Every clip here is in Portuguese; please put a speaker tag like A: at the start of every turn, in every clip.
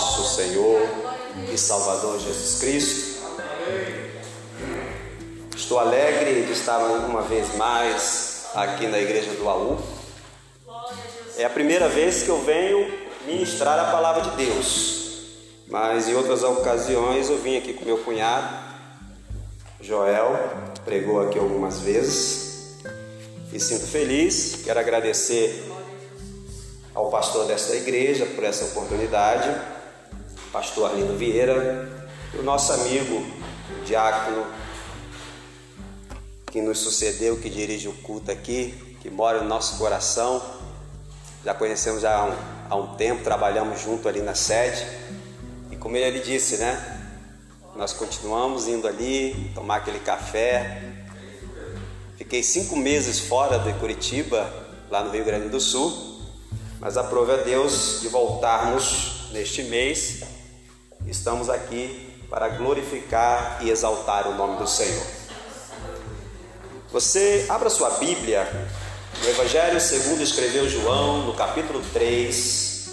A: nosso Senhor e Salvador Jesus Cristo. Estou alegre de estar uma vez mais aqui na igreja do AU. É a primeira vez que eu venho ministrar a palavra de Deus, mas em outras ocasiões eu vim aqui com meu cunhado, Joel, pregou aqui algumas vezes e sinto feliz. Quero agradecer ao pastor desta igreja por essa oportunidade, pastor Arlindo Vieira, e o nosso amigo diácono que nos sucedeu, que dirige o culto aqui, que mora no nosso coração. Já conhecemos já há um, há um tempo, trabalhamos junto ali na sede. E como ele disse, né? Nós continuamos indo ali, tomar aquele café. Fiquei cinco meses fora de Curitiba, lá no Rio Grande do Sul mas aprove a Deus de voltarmos neste mês. Estamos aqui para glorificar e exaltar o nome do Senhor. Você abra sua Bíblia no Evangelho segundo escreveu João, no capítulo 3.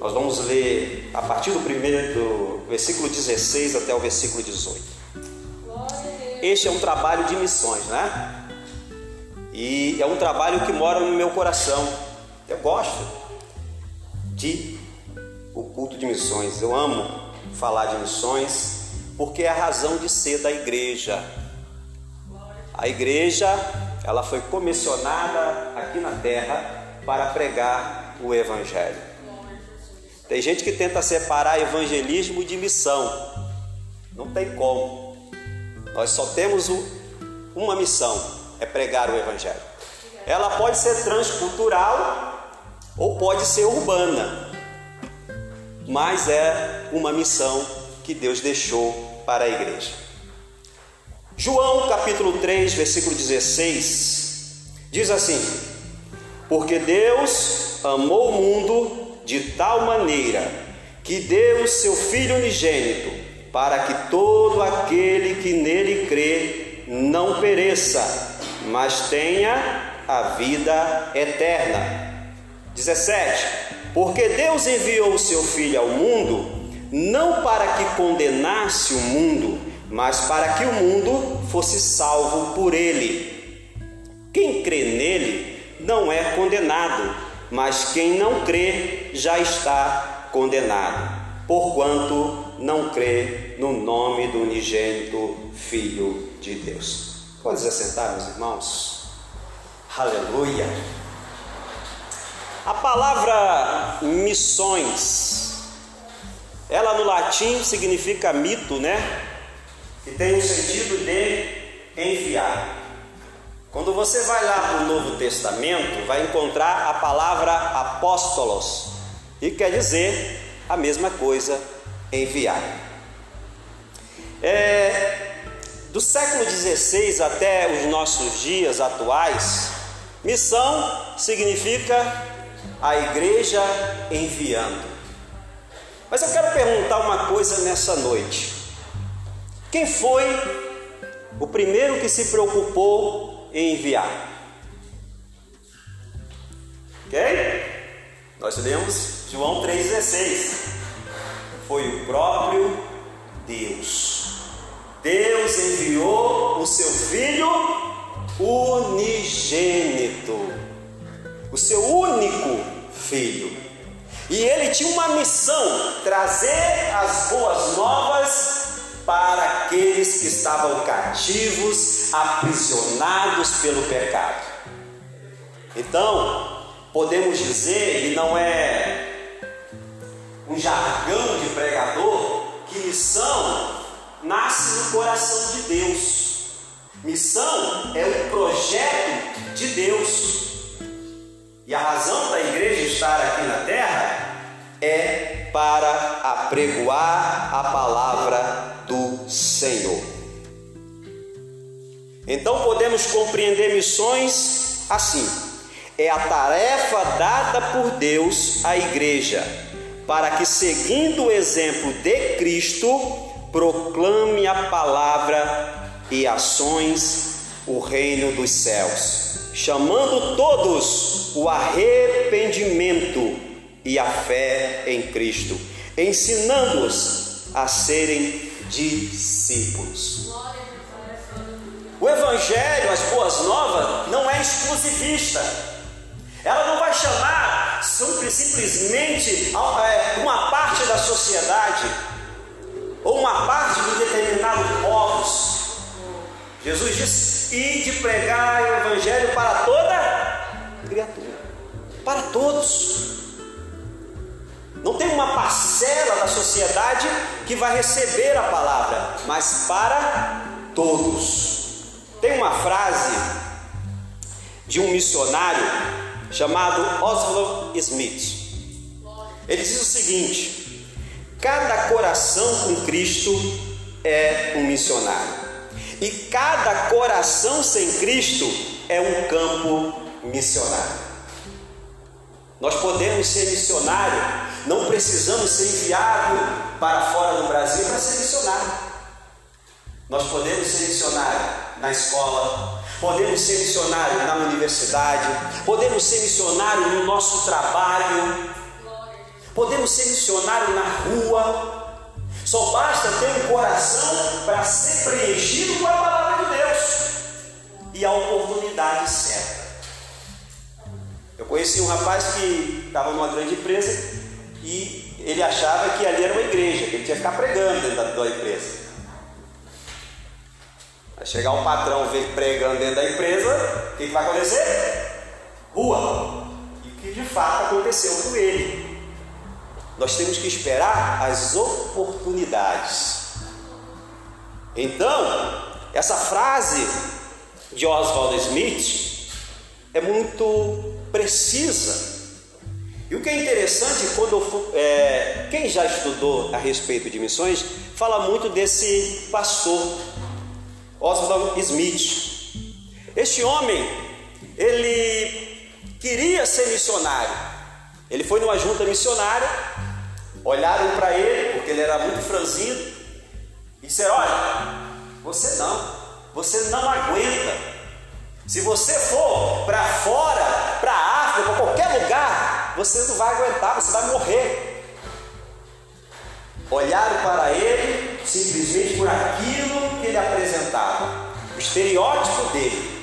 A: Nós vamos ler a partir do primeiro do versículo 16 até o versículo 18. Este é um trabalho de missões, né? E é um trabalho que mora no meu coração eu gosto de o culto de missões. Eu amo falar de missões porque é a razão de ser da igreja. A igreja, ela foi comissionada aqui na terra para pregar o evangelho. Tem gente que tenta separar evangelismo de missão. Não tem como. Nós só temos uma missão, é pregar o evangelho. Ela pode ser transcultural ou pode ser urbana, mas é uma missão que Deus deixou para a igreja. João capítulo 3, versículo 16, diz assim: Porque Deus amou o mundo de tal maneira que deu o seu Filho unigênito, para que todo aquele que nele crê não pereça, mas tenha a vida eterna. 17: Porque Deus enviou o seu Filho ao mundo, não para que condenasse o mundo, mas para que o mundo fosse salvo por ele. Quem crê nele não é condenado, mas quem não crê já está condenado, porquanto não crê no nome do unigênito Filho de Deus. Pode se assentar, meus irmãos? Aleluia! A palavra missões, ela no latim significa mito, né? Que tem o sentido de enviar. Quando você vai lá para o Novo Testamento, vai encontrar a palavra apóstolos, e quer dizer a mesma coisa, enviar. É, do século XVI até os nossos dias atuais, missão significa a igreja enviando. Mas eu quero perguntar uma coisa nessa noite. Quem foi o primeiro que se preocupou em enviar? Ok? Nós lemos João 3,16. Foi o próprio Deus. Deus enviou o seu Filho unigênito, o seu único filho. E ele tinha uma missão: trazer as boas novas para aqueles que estavam cativos, aprisionados pelo pecado. Então, podemos dizer, e não é um jargão de pregador, que missão nasce no coração de Deus. Missão é um projeto de Deus. E a razão da igreja estar aqui na terra é para apregoar a palavra do Senhor. Então podemos compreender missões assim: é a tarefa dada por Deus à igreja, para que, seguindo o exemplo de Cristo, proclame a palavra e ações o reino dos céus chamando todos o arrependimento e a fé em Cristo, ensinando-os a serem discípulos. O Evangelho, as boas novas, não é exclusivista. Ela não vai chamar simplesmente é, uma parte da sociedade ou uma parte de determinados povos. Jesus disse: e de pregar o Evangelho para toda criatura, para todos. Não tem uma parcela da sociedade que vai receber a palavra, mas para todos. Tem uma frase de um missionário chamado Oswald Smith. Ele diz o seguinte: cada coração com Cristo é um missionário, e cada coração sem Cristo é um campo missionário. Nós podemos ser missionário, não precisamos ser enviado para fora do Brasil para ser missionário. Nós podemos ser missionário na escola, podemos ser missionário na universidade, podemos ser missionário no nosso trabalho, podemos ser missionário na rua. Só basta ter um coração para ser preenchido com a palavra de Deus e a oportunidade certa. Eu conheci um rapaz que estava numa grande empresa e ele achava que ali era uma igreja, que ele tinha que ficar pregando dentro da, da empresa. Vai chegar um patrão ver pregando dentro da empresa, o que, que vai acontecer? Rua. E o que de fato aconteceu com ele. Nós temos que esperar as oportunidades. Então, essa frase de Oswald Smith é muito precisa. E o que é interessante, quando é, quem já estudou a respeito de missões, fala muito desse pastor Oswald Smith. Este homem, ele queria ser missionário. Ele foi numa junta missionária, olharam para ele, porque ele era muito franzino, e disseram: Olha, você não, você não aguenta. Se você for para fora, para a África, para qualquer lugar, você não vai aguentar, você vai morrer. Olharam para ele simplesmente por aquilo que ele apresentava, o estereótipo dele.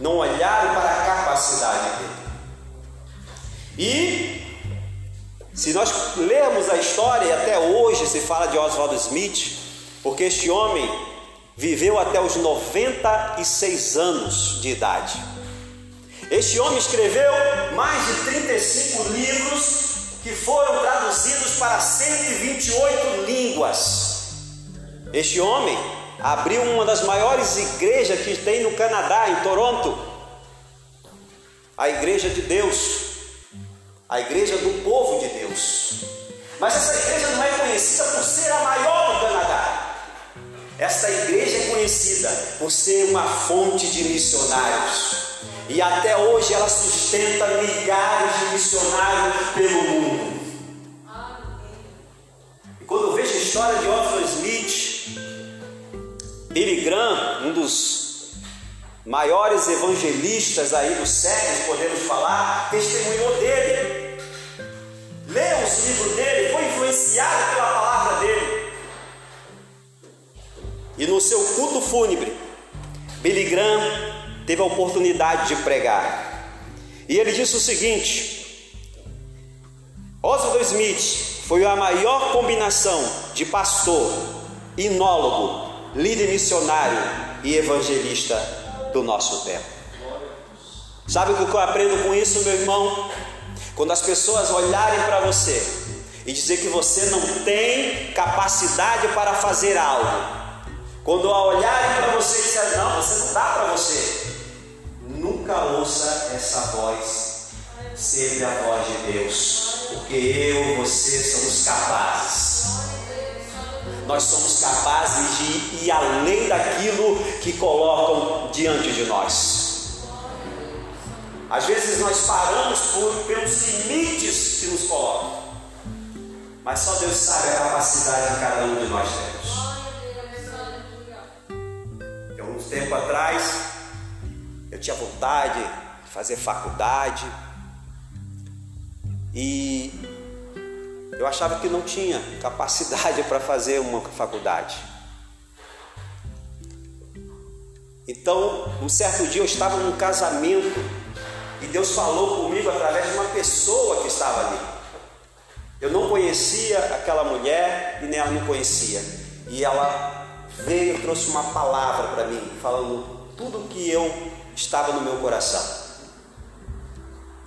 A: Não olharam para a capacidade dele. E se nós lermos a história, e até hoje se fala de Oswald Smith, porque este homem viveu até os 96 anos de idade. Este homem escreveu mais de 35 livros que foram traduzidos para 128 línguas. Este homem abriu uma das maiores igrejas que tem no Canadá, em Toronto, a Igreja de Deus, a Igreja do Povo de Deus. Mas essa igreja não é conhecida por ser a maior do Canadá. Esta igreja é conhecida por ser uma fonte de missionários. E até hoje ela sustenta milhares de missionários pelo mundo. E quando eu vejo a história de Oswald Smith, Billy Graham, um dos maiores evangelistas aí do século, podemos falar, testemunhou dele. Leu os livros dele, foi influenciado pela palavra dele. E no seu culto fúnebre, Billy Graham teve a oportunidade de pregar. E ele disse o seguinte: Oswald Smith foi a maior combinação de pastor, inólogo, líder missionário e evangelista do nosso tempo. Sabe o que eu aprendo com isso, meu irmão? Quando as pessoas olharem para você e dizer que você não tem capacidade para fazer algo, quando olharem para você e disserem, não, você não dá para você, nunca ouça essa voz, sempre a voz de Deus, porque eu e você somos capazes. Nós somos capazes de ir além daquilo que colocam diante de nós. Às vezes nós paramos por, pelos limites que nos colocam, mas só Deus sabe a capacidade que cada um de nós temos. Há um tempo atrás, tinha vontade de fazer faculdade. E Eu achava que não tinha capacidade para fazer uma faculdade. Então, um certo dia eu estava num casamento e Deus falou comigo através de uma pessoa que estava ali. Eu não conhecia aquela mulher e nem ela me conhecia. E ela veio e trouxe uma palavra para mim, falando tudo que eu estava no meu coração.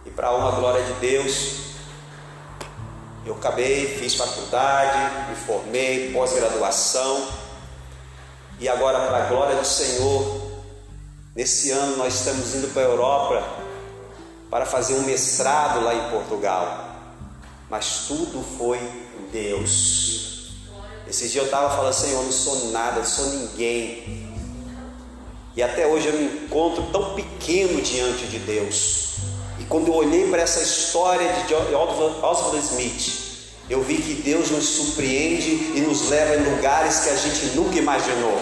A: E para uma glória de Deus, eu acabei, fiz faculdade, me formei, pós-graduação. E agora, para a glória do Senhor, nesse ano nós estamos indo para a Europa para fazer um mestrado lá em Portugal. Mas tudo foi Deus. Esse dia eu estava falando, Senhor, eu não sou nada, eu sou ninguém. E até hoje eu me encontro tão pequeno diante de Deus. E quando eu olhei para essa história de Oswald Smith, eu vi que Deus nos surpreende e nos leva em lugares que a gente nunca imaginou.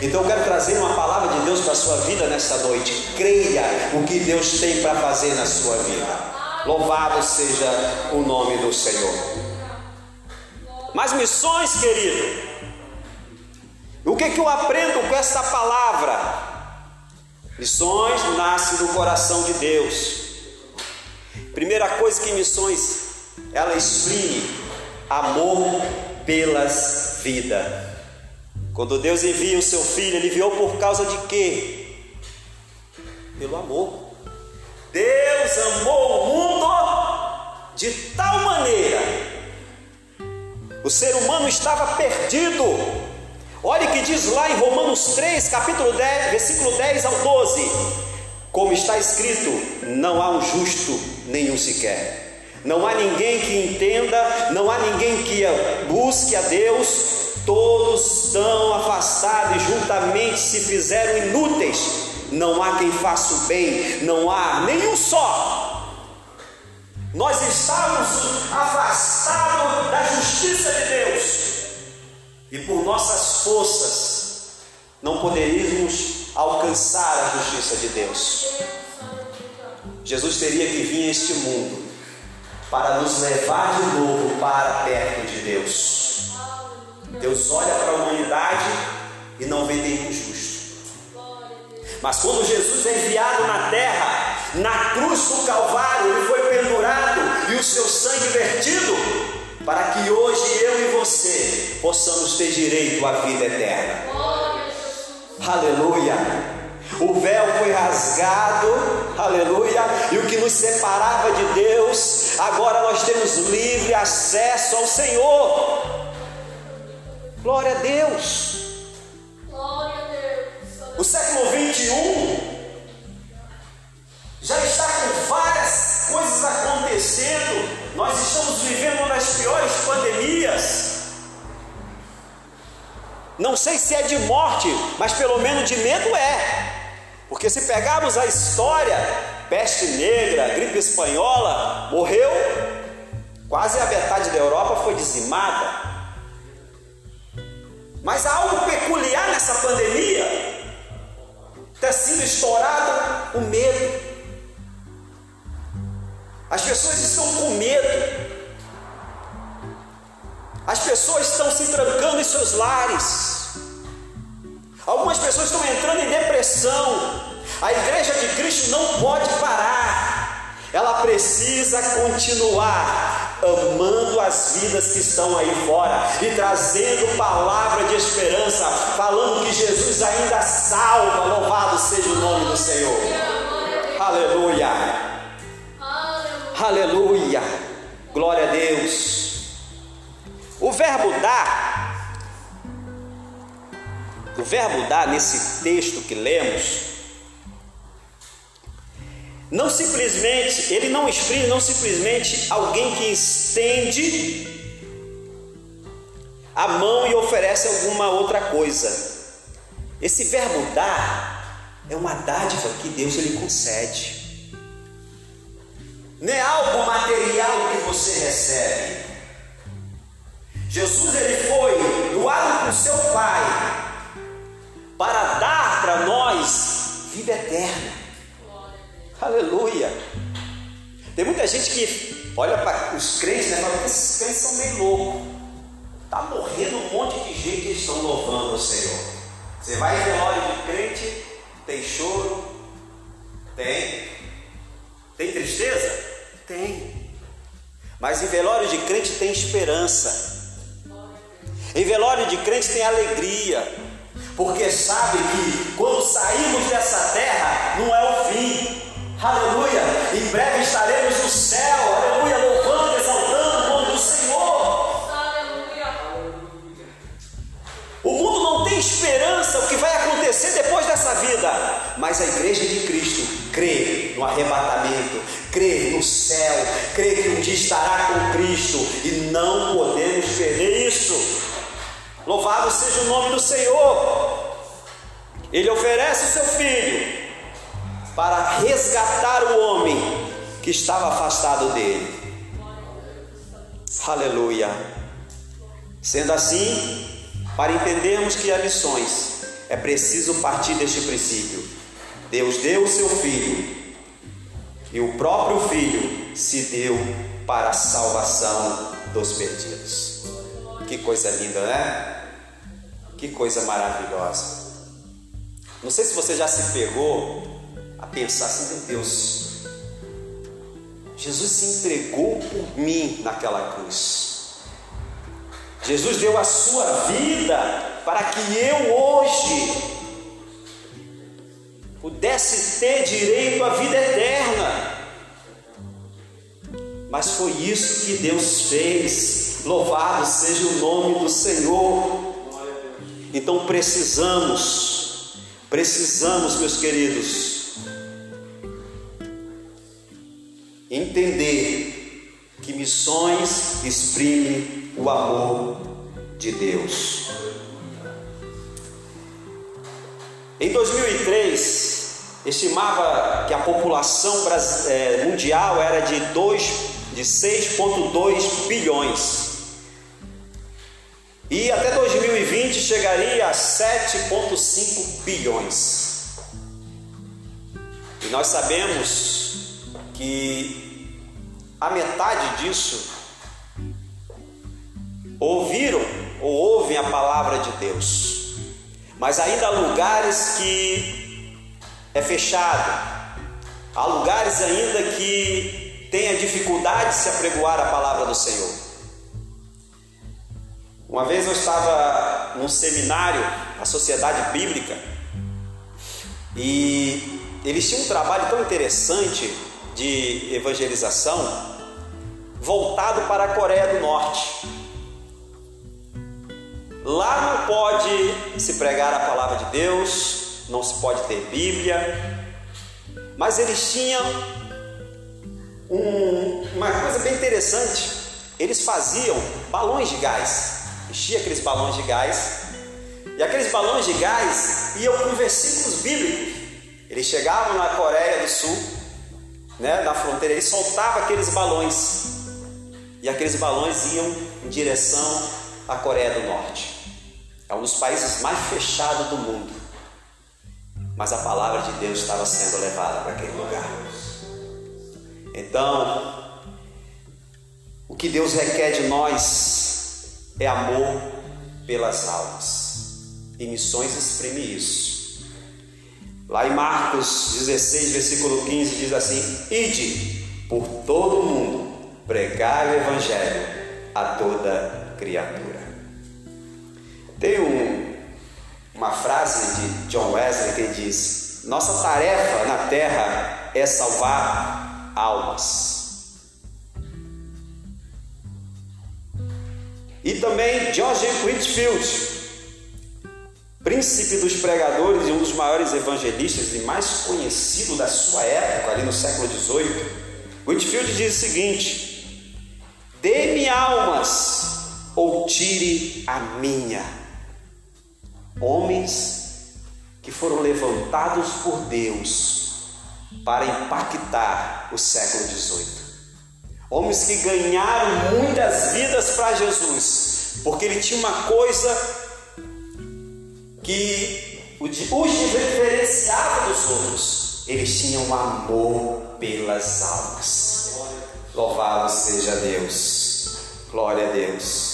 A: Então eu quero trazer uma palavra de Deus para a sua vida nessa noite. Creia o que Deus tem para fazer na sua vida. Louvado seja o nome do Senhor. Mas missões, querido. O que, que eu aprendo com essa palavra? Missões nasce do coração de Deus. Primeira coisa que missões ela exprime amor pelas vidas. Quando Deus envia o seu filho, ele enviou por causa de quê? Pelo amor. Deus amou o mundo de tal maneira. O ser humano estava perdido. Olha o que diz lá em Romanos 3, capítulo 10, versículo 10 ao 12. Como está escrito, não há um justo nenhum sequer. Não há ninguém que entenda, não há ninguém que busque a Deus, todos estão afastados e juntamente se fizeram inúteis. Não há quem faça o bem, não há nenhum só. Nós estamos afastados da justiça de Deus e por nossas forças não poderíamos alcançar a justiça de Deus. Jesus teria que vir a este mundo para nos levar de novo para perto de Deus. Deus olha para a humanidade e não vê nenhum justo. Mas quando Jesus é enviado na terra, na cruz do Calvário, ele foi pendurado e o seu sangue vertido, para que hoje eu e você possamos ter direito à vida eterna. Aleluia! O véu foi rasgado, aleluia, e o que nos separava de Deus, agora nós temos livre acesso ao Senhor. Glória a Deus. Glória a Deus. O século 21 já está com várias coisas acontecendo. Nós estamos vivendo uma das piores pandemias. Não sei se é de morte, mas pelo menos de medo é. Porque se pegarmos a história, peste negra, gripe espanhola, morreu, quase a metade da Europa foi dizimada. Mas há algo peculiar nessa pandemia, ter sido estourado o medo. As pessoas estão com medo. As pessoas estão se trancando em seus lares. Algumas pessoas estão entrando em depressão. A igreja de Cristo não pode parar. Ela precisa continuar amando as vidas que estão aí fora e trazendo palavra de esperança, falando que Jesus ainda salva. Louvado seja o nome do Senhor. Aleluia. Aleluia. Glória a Deus. O verbo dar o verbo dar nesse texto que lemos, não simplesmente, ele não exprime não simplesmente alguém que estende a mão e oferece alguma outra coisa. Esse verbo dar é uma dádiva que Deus ele concede. Não é algo material que você recebe. Jesus ele foi doado por seu Pai para dar para nós vida eterna. Aleluia. Tem muita gente que olha para os crentes né, fala esses crentes são meio loucos. Está morrendo um monte de gente que estão louvando o Senhor. Você vai em velório de crente, tem choro. Tem tristeza? Tem. Mas em velório de crente tem esperança. Em velório de crente tem alegria. Porque sabe que quando sairmos dessa terra não é o fim. Aleluia! Em breve estaremos no céu. Aleluia! Louvando, exaltando o nome do Senhor. Aleluia! O mundo não tem esperança o que vai acontecer depois dessa vida. Mas a igreja de Cristo crê no arrebatamento, crê no céu, crê que um dia estará com Cristo e não podemos perder isso. Louvado seja o nome do Senhor. Ele oferece o seu filho para resgatar o homem que estava afastado dele. Aleluia. Sendo assim, para entendermos que há lições, é preciso partir deste princípio. Deus deu o seu filho e o próprio filho se deu para a salvação dos perdidos. Que coisa linda, né? Que coisa maravilhosa. Não sei se você já se pegou a pensar assim, meu Deus, Jesus se entregou por mim naquela cruz. Jesus deu a sua vida para que eu hoje pudesse ter direito à vida eterna. Mas foi isso que Deus fez. Louvado seja o nome do Senhor. Então precisamos, precisamos, meus queridos, entender que missões exprime o amor de Deus. Em 2003, estimava que a população eh, mundial era de 2 de 6,2 bilhões. E até 2020 chegaria a 7,5 bilhões. E nós sabemos que a metade disso ouviram ou ouvem a palavra de Deus. Mas ainda há lugares que é fechado. Há lugares ainda que tenha dificuldade de se apregoar a palavra do Senhor. Uma vez eu estava num seminário, a Sociedade Bíblica, e eles tinham um trabalho tão interessante de evangelização voltado para a Coreia do Norte. Lá não pode se pregar a palavra de Deus, não se pode ter Bíblia, mas eles tinham um, uma coisa bem interessante. Eles faziam balões de gás, enchia aqueles balões de gás, e aqueles balões de gás iam com versículos bíblicos. Eles chegavam na Coreia do Sul, né, na fronteira, eles soltavam aqueles balões, e aqueles balões iam em direção à Coreia do Norte. É um dos países mais fechados do mundo. Mas a palavra de Deus estava sendo levada para aquele lugar. Então, o que Deus requer de nós é amor pelas almas. E missões exprime isso. Lá em Marcos 16, versículo 15, diz assim: Ide por todo o mundo, pregai o Evangelho a toda criatura. Tem um, uma frase de John Wesley que diz: Nossa tarefa na terra é salvar almas. E também George Whitfield, príncipe dos pregadores e um dos maiores evangelistas e mais conhecido da sua época, ali no século XVIII. Whitfield diz o seguinte: Dê-me almas ou tire a minha. Homens que foram levantados por Deus para impactar o século XVIII. Homens que ganharam muitas vidas para Jesus, porque ele tinha uma coisa que os diferenciava dos outros. Eles tinham amor pelas almas. Louvado seja Deus. Glória a Deus.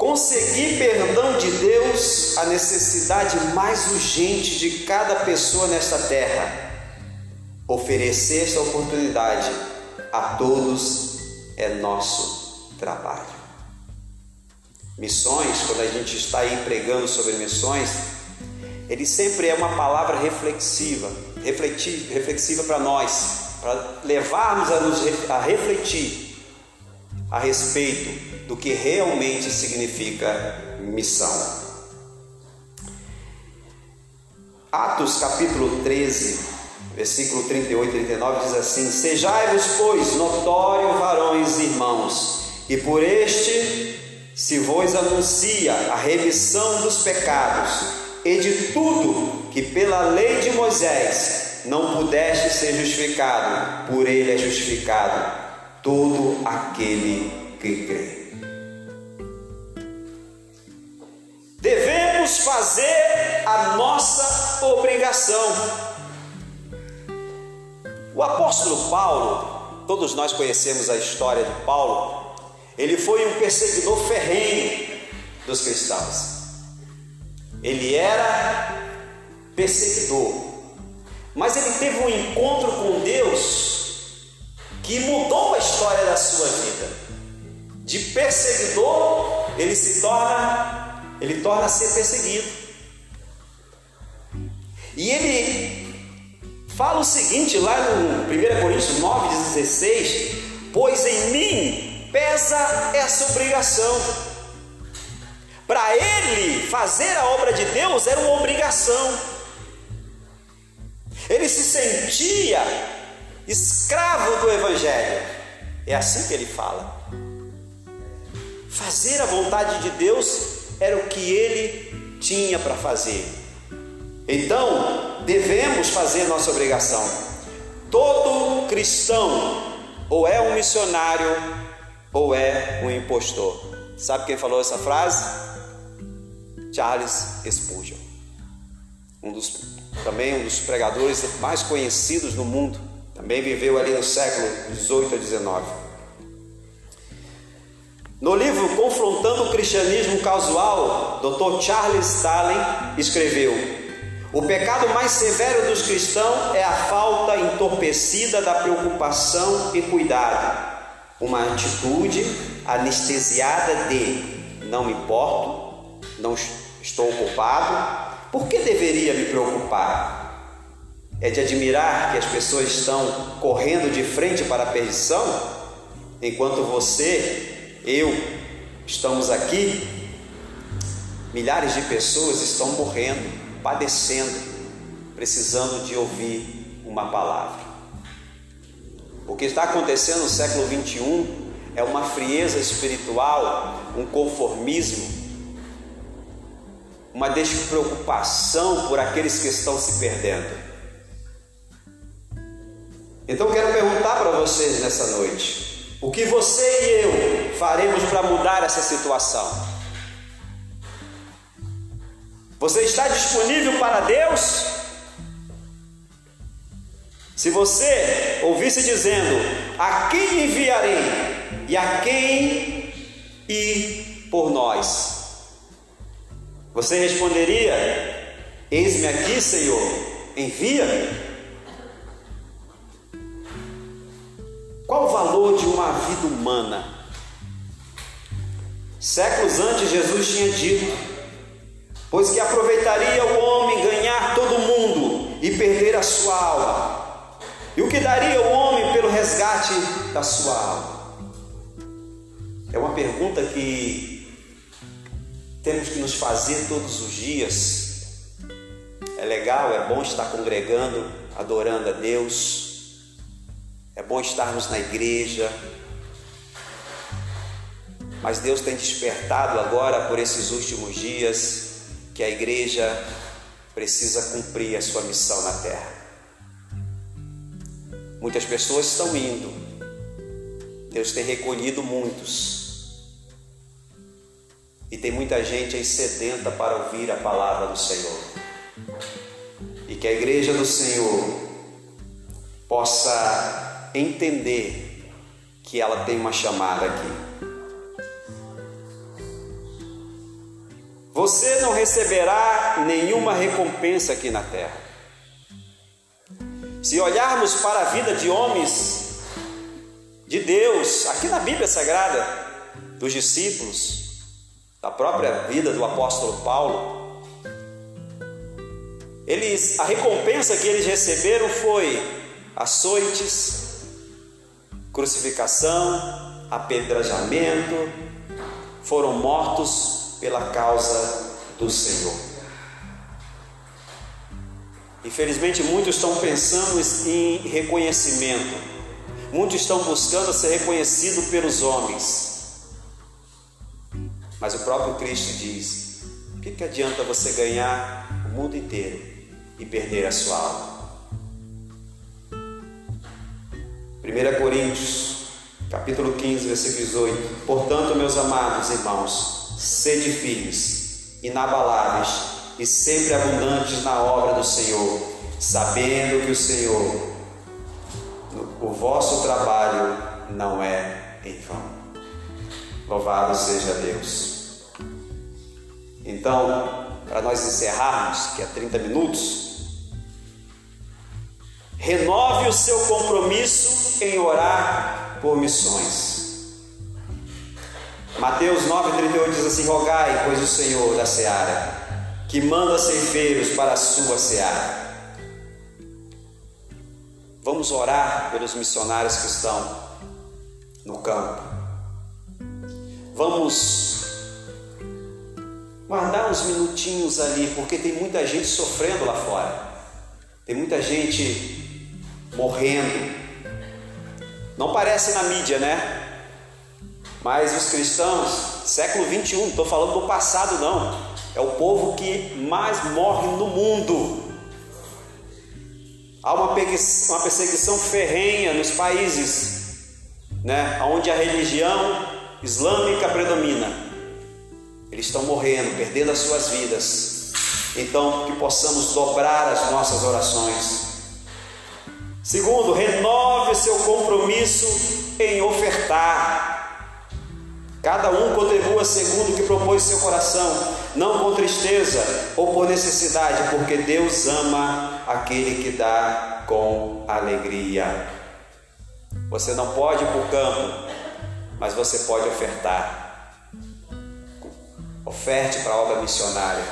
A: Conseguir perdão de Deus, a necessidade mais urgente de cada pessoa nesta terra. Oferecer esta oportunidade a todos é nosso trabalho. Missões, quando a gente está aí pregando sobre missões, ele sempre é uma palavra reflexiva, refletir, reflexiva para nós, para levarmos a, nos, a refletir a respeito do que realmente significa missão. Atos capítulo 13, versículo 38 e 39 diz assim: Sejai-vos, pois, notório varões irmãos, e por este se vos anuncia a remissão dos pecados, e de tudo que pela lei de Moisés não pudeste ser justificado, por ele é justificado todo aquele que crê. Devemos fazer a nossa obrigação. O apóstolo Paulo, todos nós conhecemos a história de Paulo, ele foi um perseguidor ferrenho dos cristãos. Ele era perseguidor, mas ele teve um encontro com Deus sua vida. De perseguidor, ele se torna ele torna a ser perseguido. E ele fala o seguinte lá no 1 Coríntios 9,16: Pois em mim pesa essa obrigação. Para ele fazer a obra de Deus era uma obrigação. Ele se sentia escravo do Evangelho. É assim que ele fala. Fazer a vontade de Deus era o que ele tinha para fazer. Então, devemos fazer nossa obrigação. Todo cristão ou é um missionário ou é um impostor. Sabe quem falou essa frase? Charles Spurgeon. Um dos, também um dos pregadores mais conhecidos no mundo. Também viveu ali no século 18 a 19. No livro Confrontando o Cristianismo Casual, Dr. Charles Stalin escreveu: O pecado mais severo dos cristãos é a falta entorpecida da preocupação e cuidado, uma atitude anestesiada de não me importo, não estou ocupado, por que deveria me preocupar? É de admirar que as pessoas estão correndo de frente para a perdição, enquanto você eu, estamos aqui, milhares de pessoas estão morrendo, padecendo, precisando de ouvir uma palavra. O que está acontecendo no século 21 é uma frieza espiritual, um conformismo, uma despreocupação por aqueles que estão se perdendo. Então quero perguntar para vocês nessa noite: o que você e eu faremos para mudar essa situação? Você está disponível para Deus? Se você ouvisse dizendo: A quem enviarei e a quem ir por nós? Você responderia: Eis-me aqui, Senhor, envia-me. Qual o valor de uma vida humana? Séculos antes, Jesus tinha dito: Pois que aproveitaria o homem ganhar todo o mundo e perder a sua alma? E o que daria o homem pelo resgate da sua alma? É uma pergunta que temos que nos fazer todos os dias. É legal, é bom estar congregando, adorando a Deus é bom estarmos na igreja. Mas Deus tem despertado agora por esses últimos dias que a igreja precisa cumprir a sua missão na terra. Muitas pessoas estão indo. Deus tem recolhido muitos. E tem muita gente aí sedenta para ouvir a palavra do Senhor. E que a igreja do Senhor possa entender que ela tem uma chamada aqui. Você não receberá nenhuma recompensa aqui na terra. Se olharmos para a vida de homens de Deus, aqui na Bíblia Sagrada, dos discípulos, da própria vida do apóstolo Paulo, eles, a recompensa que eles receberam foi açoites, crucificação, apedrejamento, foram mortos pela causa do Senhor. Infelizmente, muitos estão pensando em reconhecimento, muitos estão buscando ser reconhecidos pelos homens, mas o próprio Cristo diz: o que, que adianta você ganhar o mundo inteiro e perder a sua alma? 1 Coríntios, capítulo 15, versículo 18. Portanto, meus amados irmãos, sede firmes, inabaláveis e sempre abundantes na obra do Senhor, sabendo que o Senhor, o vosso trabalho não é em vão. Louvado seja Deus. Então, para nós encerrarmos, que é 30 minutos, Renove o seu compromisso em orar por missões. Mateus 9,38 diz assim: Rogai, pois o Senhor da seara, que manda ceifeiros para a sua seara. Vamos orar pelos missionários que estão no campo. Vamos guardar uns minutinhos ali, porque tem muita gente sofrendo lá fora. Tem muita gente morrendo. Não parece na mídia, né? Mas os cristãos, século 21, não estou falando do passado, não. É o povo que mais morre no mundo. Há uma perseguição ferrenha nos países, né, onde a religião islâmica predomina. Eles estão morrendo, perdendo as suas vidas. Então, que possamos dobrar as nossas orações Segundo, renove seu compromisso em ofertar. Cada um contribua segundo o que propôs seu coração, não com tristeza ou por necessidade, porque Deus ama aquele que dá com alegria. Você não pode ir para o campo, mas você pode ofertar. Oferte para a obra missionária.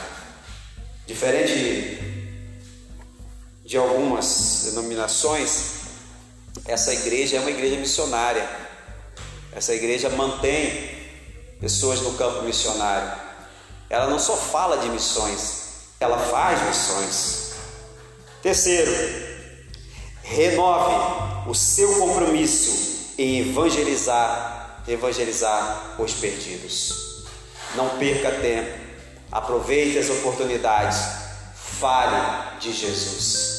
A: Diferente de algumas denominações, essa igreja é uma igreja missionária. Essa igreja mantém pessoas no campo missionário. Ela não só fala de missões, ela faz missões. Terceiro, renove o seu compromisso em evangelizar, evangelizar os perdidos. Não perca tempo. Aproveite as oportunidades. Fale de Jesus.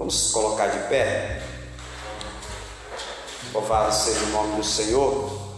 A: Vamos colocar de pé. Louvado seja o nome do Senhor.